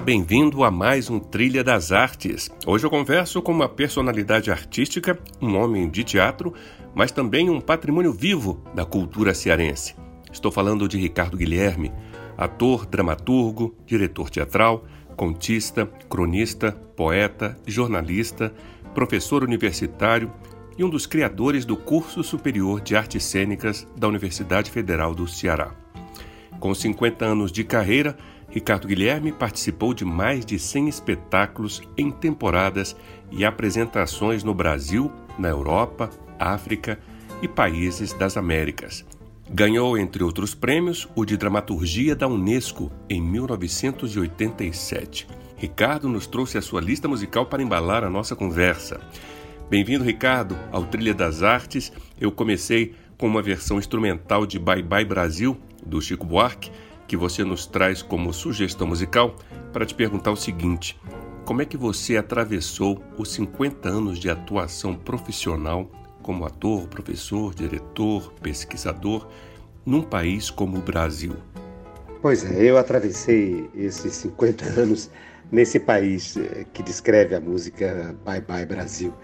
Bem-vindo a mais um Trilha das Artes. Hoje eu converso com uma personalidade artística, um homem de teatro, mas também um patrimônio vivo da cultura cearense. Estou falando de Ricardo Guilherme, ator, dramaturgo, diretor teatral, contista, cronista, poeta, jornalista, professor universitário e um dos criadores do Curso Superior de Artes Cênicas da Universidade Federal do Ceará. Com 50 anos de carreira, Ricardo Guilherme participou de mais de 100 espetáculos em temporadas e apresentações no Brasil, na Europa, África e países das Américas. Ganhou, entre outros prêmios, o de dramaturgia da Unesco em 1987. Ricardo nos trouxe a sua lista musical para embalar a nossa conversa. Bem-vindo, Ricardo, ao Trilha das Artes. Eu comecei com uma versão instrumental de Bye Bye Brasil, do Chico Buarque que você nos traz como sugestão musical para te perguntar o seguinte: como é que você atravessou os 50 anos de atuação profissional como ator, professor, diretor, pesquisador num país como o Brasil? Pois é, eu atravessei esses 50 anos nesse país eh, que descreve a música Bye Bye Brasil.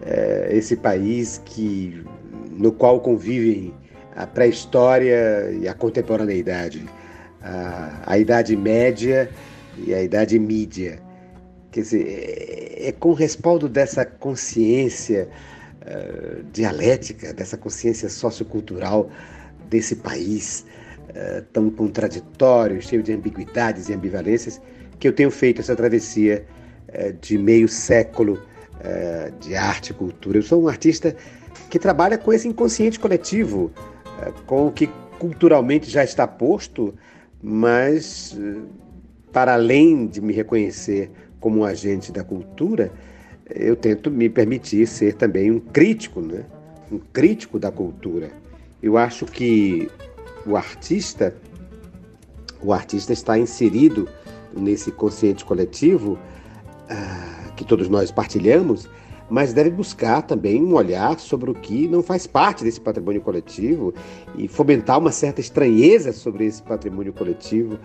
É esse país que no qual convivem a pré-história e a contemporaneidade a, a Idade Média e a Idade Mídia. Quer dizer, é, é com respaldo dessa consciência uh, dialética, dessa consciência sociocultural desse país uh, tão contraditório, cheio de ambiguidades e ambivalências, que eu tenho feito essa travessia uh, de meio século de arte e cultura. Eu sou um artista que trabalha com esse inconsciente coletivo, com o que culturalmente já está posto mas para além de me reconhecer como um agente da cultura, eu tento me permitir ser também um crítico, né? um crítico da cultura. Eu acho que o artista, o artista está inserido nesse consciente coletivo uh, que todos nós partilhamos, mas deve buscar também um olhar sobre o que não faz parte desse patrimônio coletivo e fomentar uma certa estranheza sobre esse patrimônio coletivo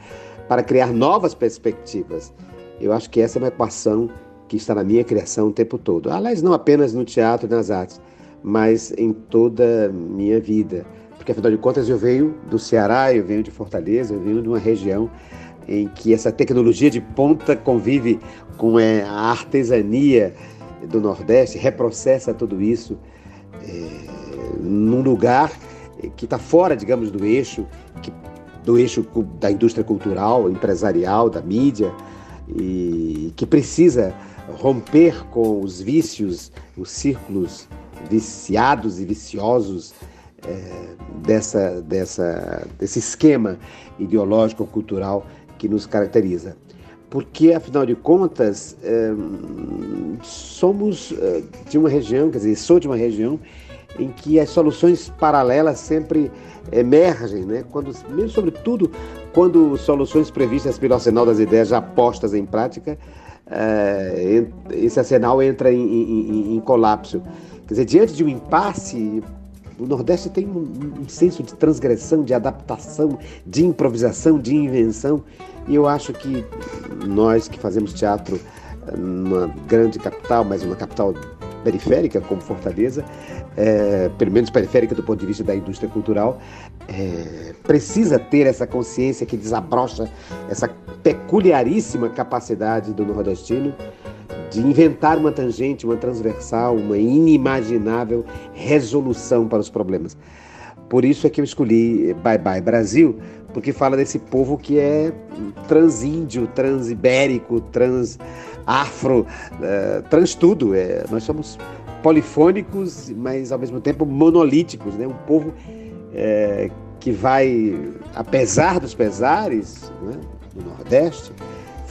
para criar novas perspectivas. Eu acho que essa é uma equação que está na minha criação o tempo todo. Aliás, não apenas no teatro e nas artes, mas em toda a minha vida. Porque, afinal de contas, eu venho do Ceará, eu venho de Fortaleza, eu venho de uma região em que essa tecnologia de ponta convive com é, a artesania do Nordeste reprocessa tudo isso é, num lugar que está fora, digamos, do eixo, que, do eixo da indústria cultural, empresarial, da mídia, e que precisa romper com os vícios, os círculos viciados e viciosos é, dessa, dessa, desse esquema ideológico cultural que nos caracteriza porque, afinal de contas, é, somos é, de uma região, quer dizer, sou de uma região em que as soluções paralelas sempre emergem, né? quando, mesmo sobretudo quando soluções previstas pelo arsenal das ideias já postas em prática, é, esse arsenal entra em, em, em, colapso. Quer dizer, diante de um impasse, o Nordeste tem um, um senso de transgressão, de adaptação, de improvisação, de invenção. E eu acho que nós que fazemos teatro numa grande capital, mas uma capital periférica como Fortaleza, é, pelo menos periférica do ponto de vista da indústria cultural, é, precisa ter essa consciência que desabrocha essa peculiaríssima capacidade do nordestino de inventar uma tangente, uma transversal, uma inimaginável resolução para os problemas. Por isso é que eu escolhi Bye Bye Brasil, porque fala desse povo que é transíndio, transibérico, transafro, uh, trans tudo. É, nós somos polifônicos, mas ao mesmo tempo monolíticos, né? Um povo é, que vai, apesar dos pesares né, do Nordeste,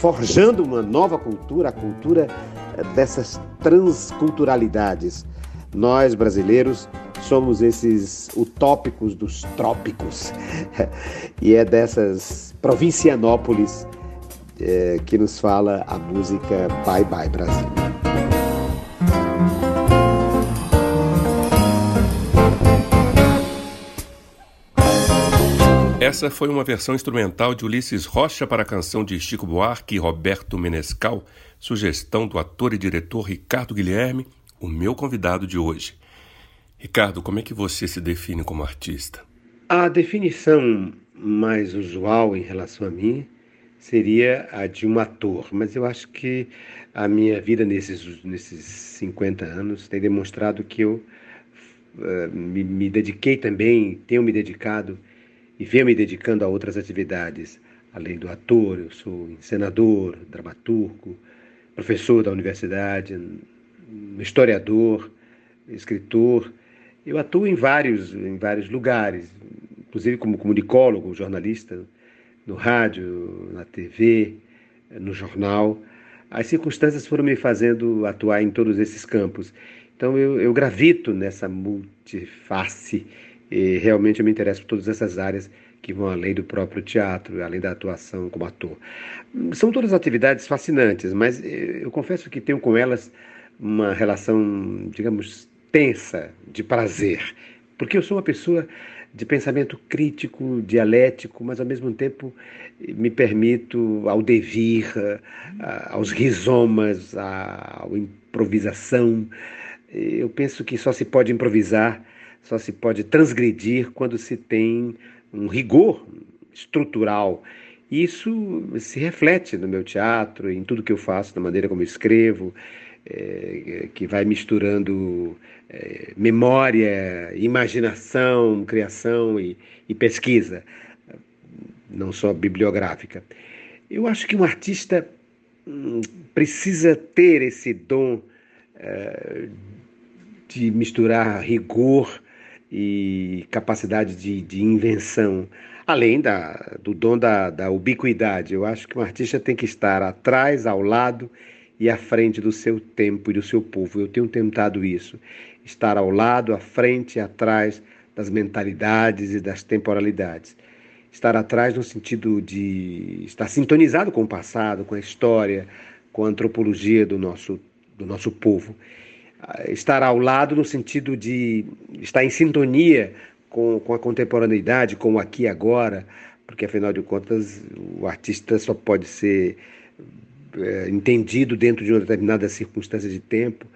forjando uma nova cultura, a cultura dessas transculturalidades. Nós, brasileiros, somos esses utópicos dos trópicos. e é dessas provincianópolis é, que nos fala a música Bye Bye Brasil. Essa foi uma versão instrumental de Ulisses Rocha para a canção de Chico Buarque e Roberto Menescal, sugestão do ator e diretor Ricardo Guilherme, o meu convidado de hoje. Ricardo, como é que você se define como artista? A definição mais usual em relação a mim seria a de um ator, mas eu acho que a minha vida nesses, nesses 50 anos tem demonstrado que eu uh, me, me dediquei também, tenho me dedicado e venho me dedicando a outras atividades. Além do ator, eu sou encenador, dramaturgo, professor da universidade, historiador, escritor. Eu atuo em vários, em vários lugares, inclusive como comunicólogo, jornalista, no rádio, na TV, no jornal. As circunstâncias foram me fazendo atuar em todos esses campos. Então eu, eu gravito nessa multiface e realmente eu me interesso por todas essas áreas que vão além do próprio teatro, além da atuação como ator. São todas atividades fascinantes, mas eu confesso que tenho com elas uma relação, digamos, tensa de prazer, porque eu sou uma pessoa de pensamento crítico, dialético, mas ao mesmo tempo me permito ao devir, aos rizomas, à improvisação. Eu penso que só se pode improvisar só se pode transgredir quando se tem um rigor estrutural. Isso se reflete no meu teatro, em tudo que eu faço, na maneira como eu escrevo, é, que vai misturando é, memória, imaginação, criação e, e, pesquisa, não só bibliográfica. Eu acho que um artista hum, precisa ter esse dom de misturar rigor e capacidade de, de invenção, além da, do dom da, da ubiquidade. Eu acho que um artista tem que estar atrás, ao lado e à frente do seu tempo e do seu povo. Eu tenho tentado isso, estar ao lado, à frente e atrás das mentalidades e das temporalidades. Estar atrás no sentido de estar sintonizado com o passado, com a história, com a antropologia do nosso, do nosso povo estar ao lado no sentido de estar em sintonia com, com a contemporaneidade, com o aqui e agora, porque afinal de contas o artista só pode ser é, entendido dentro de uma determinada circunstância de tempo.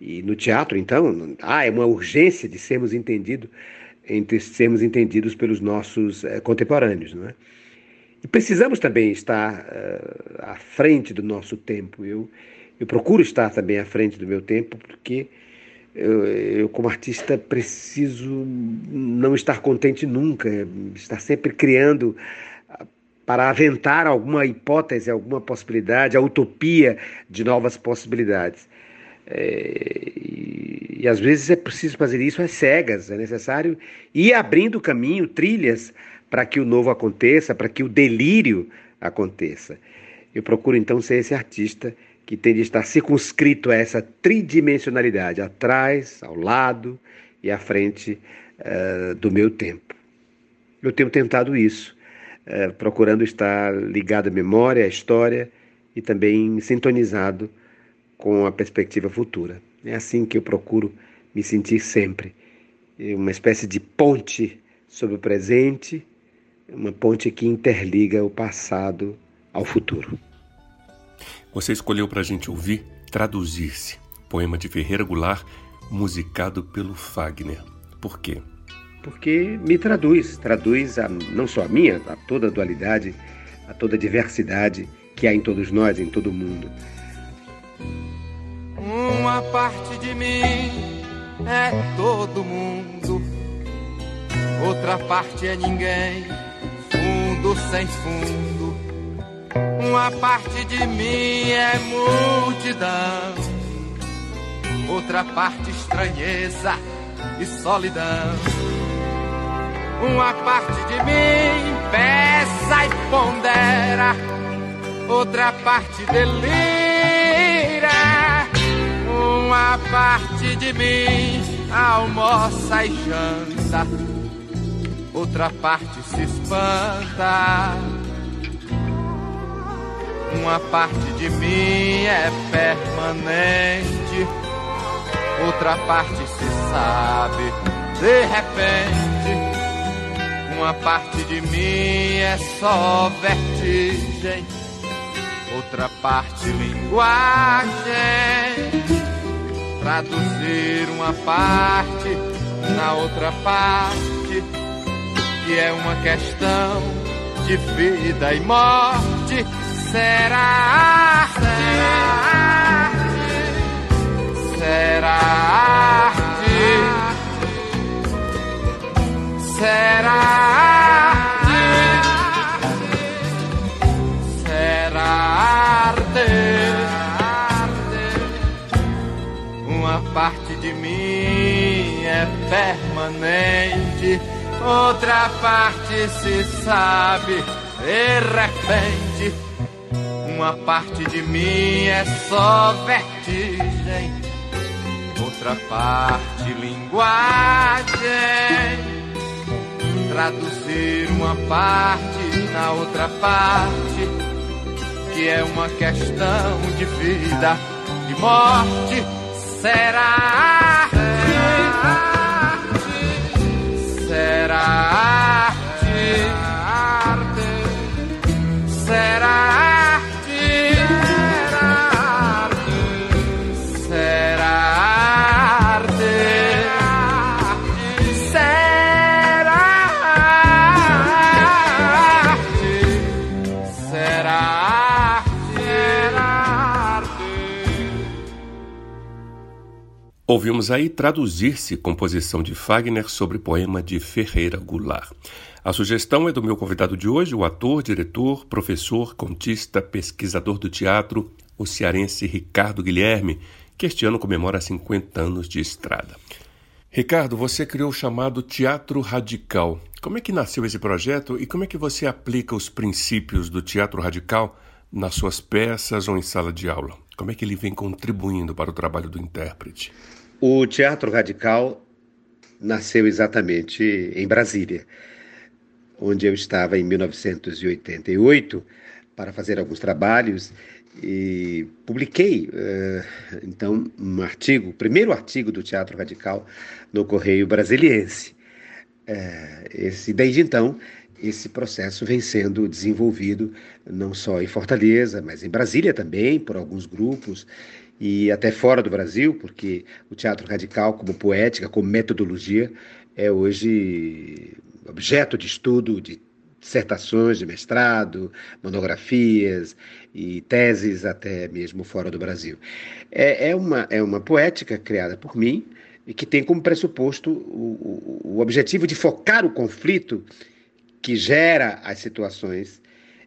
E no teatro, então, ah, é uma urgência de sermos entendidos, entre sermos entendidos pelos nossos é, contemporâneos, não é? E precisamos também estar uh, à frente do nosso tempo. Eu, eu procuro estar também à frente do meu tempo, porque eu, eu, como artista, preciso não estar contente nunca, estar sempre criando ah, para aventar alguma hipótese, alguma possibilidade, a utopia de novas possibilidades. É, e, e, às vezes é preciso fazer isso às cegas, é necessário ir abrindo caminho, trilhas, para que o novo aconteça, para que o delírio aconteça. Eu procuro então ser esse artista que tem de estar circunscrito a essa tridimensionalidade, atrás, ao lado e à frente uh, do meu tempo. Eu tenho tentado isso, uh, procurando estar ligado à memória, à história e também sintonizado com a perspectiva futura. É assim que eu procuro me sentir sempre, uma espécie de ponte sobre o presente, uma ponte que interliga o passado ao futuro. Você escolheu para a gente ouvir Traduzir-se, poema de Ferreira Goulart, musicado pelo Fagner. Por quê? Porque me traduz, traduz a, não só a minha, a toda a dualidade, a toda a diversidade que há em todos nós, em todo o mundo. Uma parte de mim é todo mundo, outra parte é ninguém, fundo sem fundo uma parte de mim é multidão, outra parte estranheza e solidão. uma parte de mim peça e pondera, outra parte delira, uma parte de mim almoça e janta, outra parte se espanta. Uma parte de mim é permanente, outra parte se sabe de repente. Uma parte de mim é só vertigem, outra parte linguagem. Traduzir uma parte na outra parte, que é uma questão de vida e morte será? Arte, será? Arte, será? Arte, será arte, uma parte de mim é permanente, outra parte se sabe de repente uma parte de mim é só vertigem, outra parte linguagem. Traduzir uma parte na outra parte, que é uma questão de vida e morte, será arte, Ouvimos aí traduzir-se composição de Fagner sobre poema de Ferreira Goulart. A sugestão é do meu convidado de hoje, o ator, diretor, professor, contista, pesquisador do teatro, o cearense Ricardo Guilherme, que este ano comemora 50 anos de estrada. Ricardo, você criou o chamado Teatro Radical. Como é que nasceu esse projeto e como é que você aplica os princípios do teatro radical nas suas peças ou em sala de aula? Como é que ele vem contribuindo para o trabalho do intérprete? O Teatro Radical nasceu exatamente em Brasília, onde eu estava em 1988 para fazer alguns trabalhos e publiquei uh, então um artigo, o primeiro artigo do Teatro Radical no Correio Brasiliense. Uh, esse, desde então, esse processo vem sendo desenvolvido não só em Fortaleza, mas em Brasília também, por alguns grupos, e até fora do Brasil, porque o teatro radical, como poética, como metodologia, é hoje objeto de estudo de dissertações de mestrado, monografias e teses até mesmo fora do Brasil. É, é, uma, é uma poética criada por mim e que tem como pressuposto o, o, o objetivo de focar o conflito que gera as situações,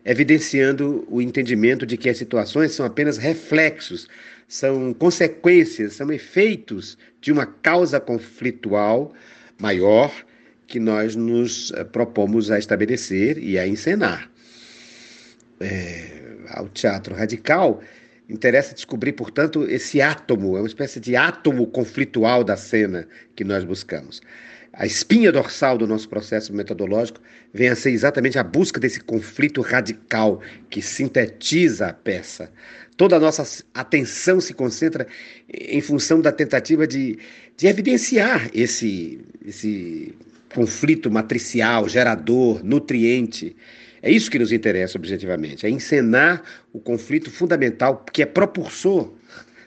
evidenciando o entendimento de que as situações são apenas reflexos, são consequências, são efeitos de uma causa conflitual maior que nós nos eh, propomos a estabelecer e a encenar. É, ao teatro radical, interessa descobrir, portanto, esse átomo, é uma espécie de átomo conflitual da cena que nós buscamos a espinha dorsal do nosso processo metodológico vem a ser exatamente a busca desse conflito radical que sintetiza a peça. Toda a nossa atenção se concentra em função da tentativa de, de evidenciar esse, esse conflito matricial, gerador, nutriente. É isso que nos interessa objetivamente, é encenar o conflito fundamental que é propulsor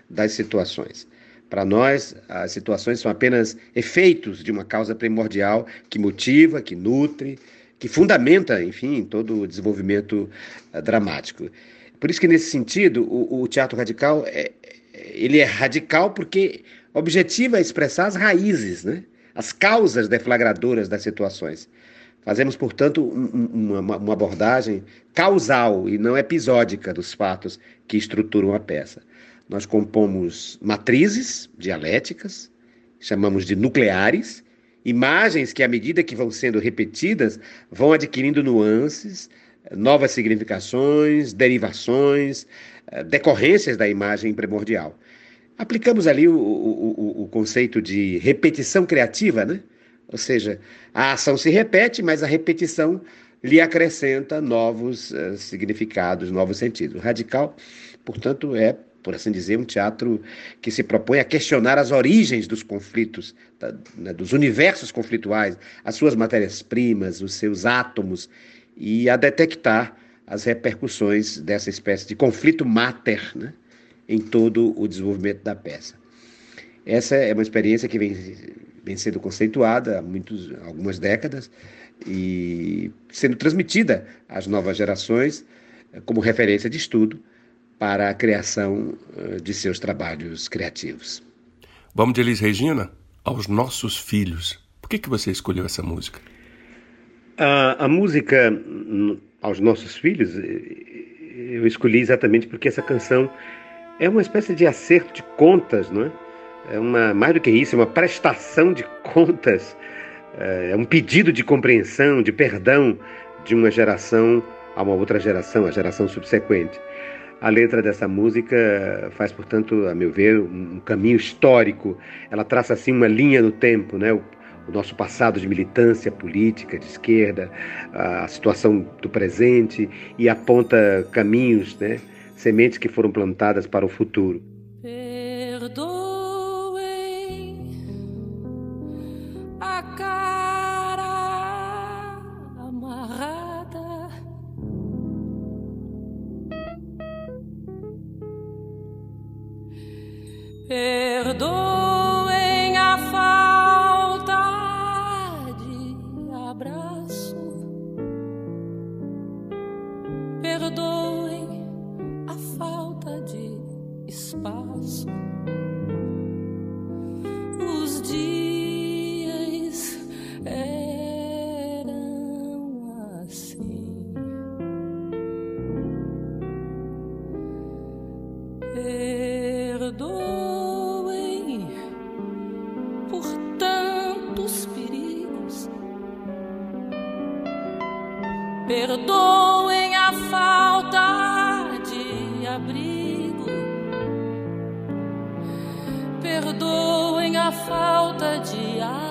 das situações. Para nós, as situações são apenas efeitos de uma causa primordial que motiva, que nutre, que fundamenta, enfim, todo o desenvolvimento uh, dramático. Por isso que, nesse sentido, o, o teatro radical é, ele é radical porque objetiva expressar as raízes, né? as causas deflagradoras das situações. Fazemos, portanto, um, uma, uma abordagem causal e não episódica dos fatos que estruturam a peça. Nós compomos matrizes dialéticas, chamamos de nucleares, Imagens que, à medida que vão sendo repetidas, vão adquirindo nuances, novas significações, derivações, eh, decorrências da imagem primordial. Aplicamos ali o, o, o, conceito de repetição criativa, né? Ou seja, a ação se repete, mas a repetição lhe acrescenta novos uh, significados, novos sentidos. O radical, portanto, é, por assim dizer, um teatro que se propõe a questionar as origens dos conflitos, tá, né, dos universos conflituais, as suas matérias-primas, os seus átomos, e a detectar as repercussões dessa espécie de conflito mater né, em todo o desenvolvimento da peça. Essa é uma experiência que vem, vem sendo conceituada há muitos, algumas décadas e sendo transmitida às novas gerações eh, como referência de estudo para a criação eh, de seus trabalhos criativos. Vamos de Elis Regina aos nossos filhos. Por que, que você escolheu essa música? A, a música hum, aos nossos filhos eh, eu escolhi exatamente porque essa canção é uma espécie de acerto de contas, não é? É uma mais do que isso, é uma prestação de contas é um pedido de compreensão, de perdão de uma geração a uma outra geração, a geração subsequente. A letra dessa música faz, portanto, a meu ver, um caminho histórico. Ela traça assim uma linha no tempo, né? O, nosso passado de militância política de esquerda, a situação do presente e aponta caminhos, né? Sementes que foram plantadas para o futuro. Perdoem a falta de amigos.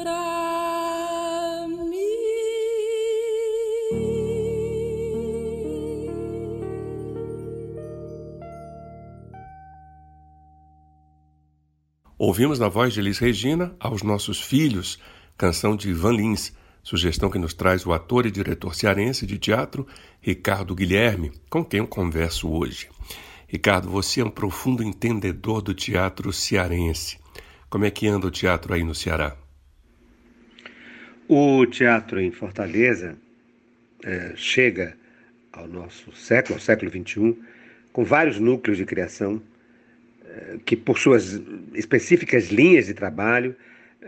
pra mim. Ouvimos na voz de Elis Regina aos nossos filhos, canção de Ivan Lins, sugestão que nos traz o ator e diretor cearense de teatro Ricardo Guilherme, com quem eu converso hoje. Ricardo, você é um profundo entendedor do teatro cearense. Como é que anda o teatro aí no Ceará? O teatro em Fortaleza é, chega ao nosso século, ao século XXI, com vários núcleos de criação é, que, por suas específicas linhas de trabalho,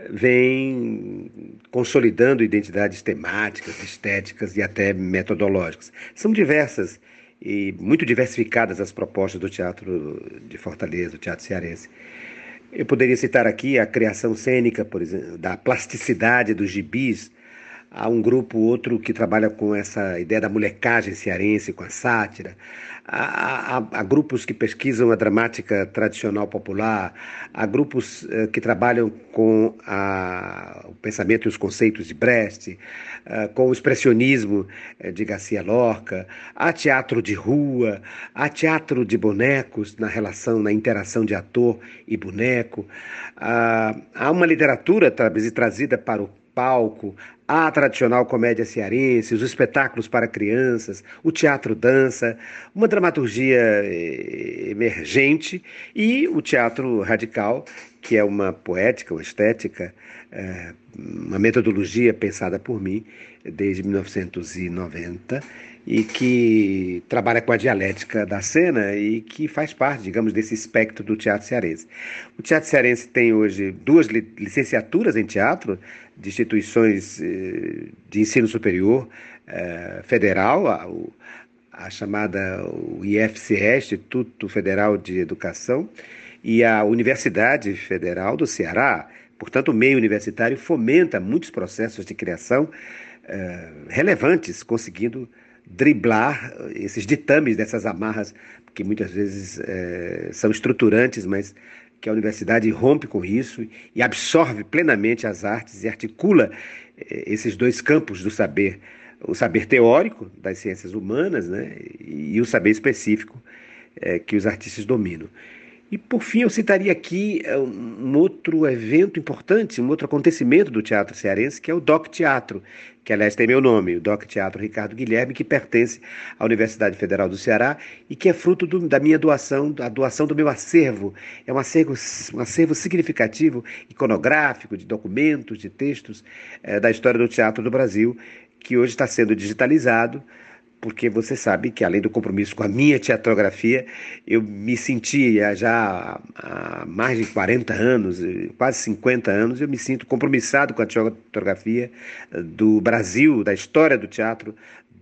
vem consolidando identidades temáticas, estéticas e até metodológicas. São diversas e muito diversificadas as propostas do teatro de Fortaleza, do teatro cearense. Eu poderia citar aqui a criação cênica, por exemplo, da plasticidade dos gibis. Há um grupo outro que trabalha com essa ideia da molecagem cearense, com a sátira. Há, há, há, grupos que pesquisam a dramática tradicional popular, há grupos uh, que trabalham com a, o pensamento e os conceitos de Brecht, uh, com o expressionismo uh, de Garcia Lorca, há teatro de rua, há teatro de bonecos na relação, na interação de ator e boneco, há uma literatura trazida para o palco, a tradicional comédia cearense, os espetáculos para crianças, o teatro dança, uma dramaturgia eh, emergente e o teatro radical, que é uma poética, uma estética, eh, uma metodologia pensada por mim desde 1990 e que trabalha com a dialética da cena e que faz parte, digamos, desse espectro do teatro cearense. O teatro cearense tem hoje duas licenciaturas em teatro de instituições eh, de ensino superior eh, federal, a, a chamada IFCE, Instituto Federal de Educação, e a Universidade Federal do Ceará. Portanto, o meio universitário fomenta muitos processos de criação eh, relevantes, conseguindo driblar esses ditames dessas amarras que muitas vezes é, são estruturantes, mas que a universidade rompe com isso e absorve plenamente as artes e articula esses dois campos do saber, o saber teórico das ciências humanas né, e o saber específico que os artistas dominam. E por fim, eu citaria aqui é, um outro evento importante, um outro acontecimento do teatro cearense, que é o DOC Teatro, que aliás tem meu nome, o DOC Teatro Ricardo Guilherme, que pertence à Universidade Federal do Ceará e que é fruto do, da minha doação, da doação do meu acervo. É um acervo, um acervo significativo, iconográfico, de documentos, de textos é, da história do teatro do Brasil, que hoje está sendo digitalizado porque você sabe que além do compromisso com a minha teatrografia, eu me sentia já há mais de 40 anos, quase 50 anos, eu me sinto compromissado com a teatrografia do Brasil, da história do teatro,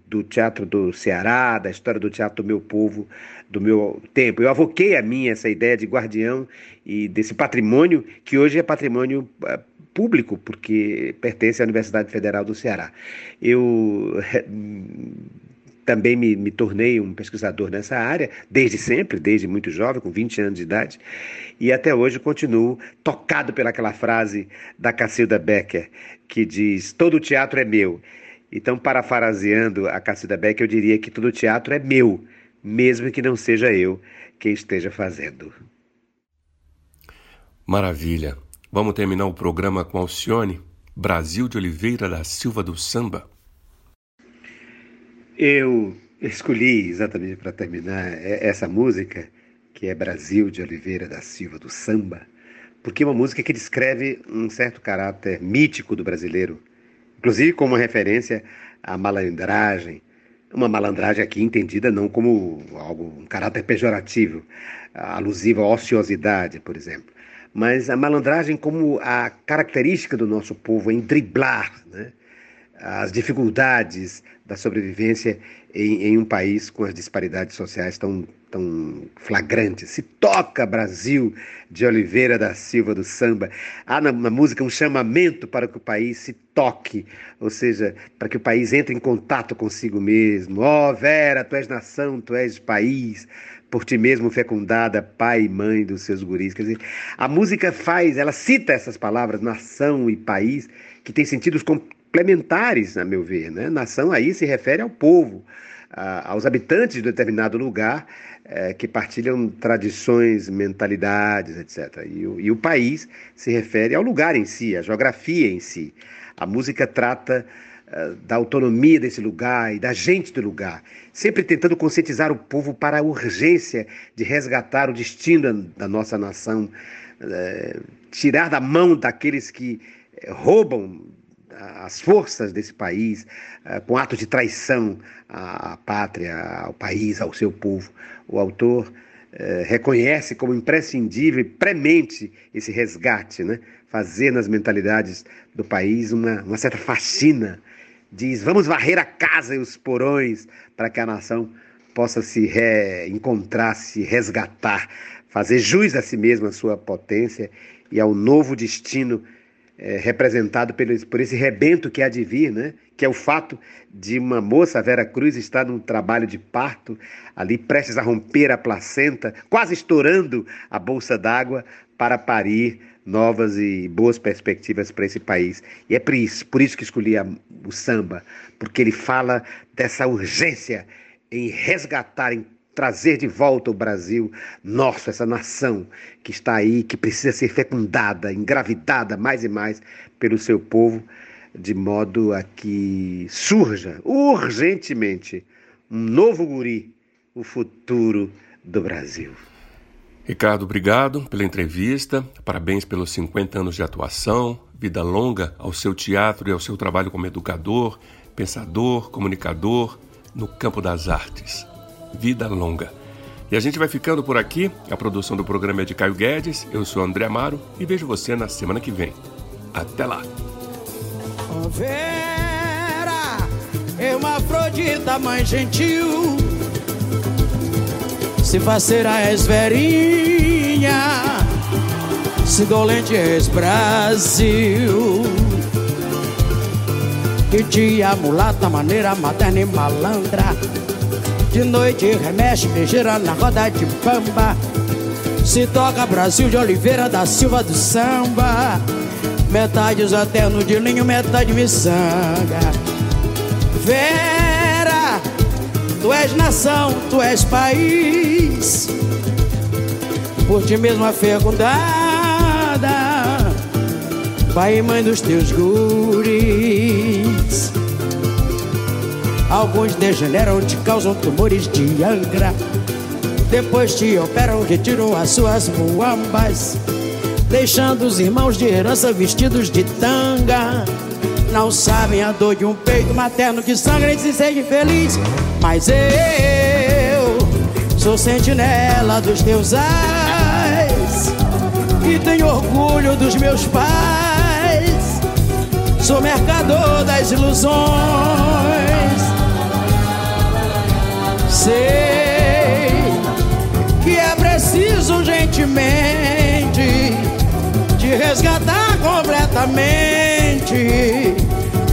do teatro do Ceará, da história do teatro do meu povo, do meu tempo. Eu avoquei a mim essa ideia de guardião e desse patrimônio que hoje é patrimônio eh, público, porque pertence à Universidade Federal do Ceará. Eu também me, me, tornei um pesquisador nessa área, desde sempre, desde muito jovem, com 20 anos de idade, e até hoje continuo tocado pelaquela frase da Cacilda Becker, que diz: Todo teatro é meu. Então, parafraseando a Cacilda Becker, eu diria que todo teatro é meu, mesmo que não seja eu quem esteja fazendo. Maravilha. Vamos terminar o programa com Alcione, Brasil de Oliveira da Silva do Samba. Eu escolhi exatamente para terminar essa música, que é Brasil de Oliveira da Silva do Samba, porque é uma música que descreve um certo caráter mítico do brasileiro, inclusive como referência à malandragem, uma malandragem aqui entendida não como algo, um caráter pejorativo, alusivo à ociosidade, por exemplo, mas a malandragem como a característica do nosso povo em driblar, né? As dificuldades da sobrevivência em, em, um país com as disparidades sociais tão, tão flagrantes. Se toca Brasil de Oliveira da Silva do Samba. Há na, na, música um chamamento para que o país se toque, ou seja, para que o país entre em contato consigo mesmo. Ó oh, Vera, tu és nação, tu és país, por ti mesmo fecundada, pai e mãe dos seus guris. Quer dizer, a música faz, ela cita essas palavras, nação e país, que têm sentidos complementares, a meu ver. Né? Nação aí se refere ao povo, a, aos habitantes de determinado lugar é, que partilham tradições, mentalidades, etc. E o, e o país se refere ao lugar em si, à geografia em si. A música trata uh, da autonomia desse lugar e da gente do lugar, sempre tentando conscientizar o povo para a urgência de resgatar o destino da nossa nação, uh, tirar da mão daqueles que roubam as forças desse país, com atos de traição à pátria, ao país, ao seu povo. O autor reconhece como imprescindível e premente esse resgate, né? fazer nas mentalidades do país uma, uma certa fascina. Diz: vamos varrer a casa e os porões para que a nação possa se reencontrar, se resgatar, fazer jus a si mesma, a sua potência e ao novo destino é, representado pelo, por esse rebento que há de vir, né? que é o fato de uma moça, Vera Cruz, estar num trabalho de parto, ali prestes a romper a placenta, quase estourando a bolsa d'água para parir novas e boas perspectivas para esse país. E é por isso, por isso que escolhi a, o samba, porque ele fala dessa urgência em resgatar, em trazer de volta o Brasil, nosso, essa nação que está aí, que precisa ser fecundada, engravidada mais e mais pelo seu povo, de modo a que surja urgentemente um novo guri, o futuro do Brasil. Ricardo, obrigado pela entrevista, parabéns pelos 50 anos de atuação, vida longa ao seu teatro e ao seu trabalho como educador, pensador, comunicador no campo das artes. Vida longa. E a gente vai ficando por aqui. A produção do programa é de Caio Guedes, eu sou André Amaro e vejo você na semana que vem. Até lá! Vera é uma Afrodita mãe gentil se faceira és verinha, se dolente és Brasil. Que dia mulata, maneira materna e malandra. De noite remexe ligeira na roda de pamba. Se toca Brasil de Oliveira da Silva do Samba. Metade usa terno de linho, metade miçanga. Vera, tu és nação, tu és país por ti mesma fecundada, pai e mãe dos teus guris. Alguns degeneram, te causam tumores de angra. Depois te operam, retiram as suas muambas, deixando os irmãos de herança vestidos de tanga. Não sabem a dor de um peito materno que sangra e se sente feliz. Mas eu sou sentinela dos teus ais e tenho orgulho dos meus pais. Sou mercador das ilusões. Sei que é preciso urgentemente te resgatar completamente,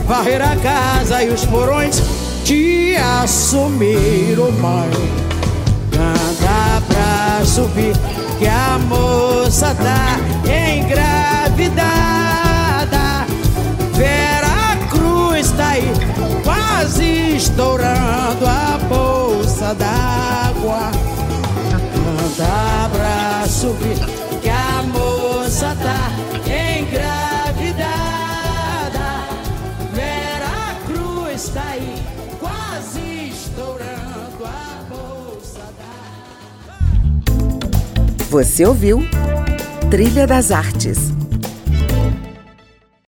varrer a casa e os porões, te assumir o mãe. Canta pra subir que a moça tá engravidada. Vera Cruz tá aí, quase estourando a d'água. Canta pra subir que a moça tá engravidada. Vera Cruz tá aí, quase estourando a bolsa. Você ouviu Trilha das Artes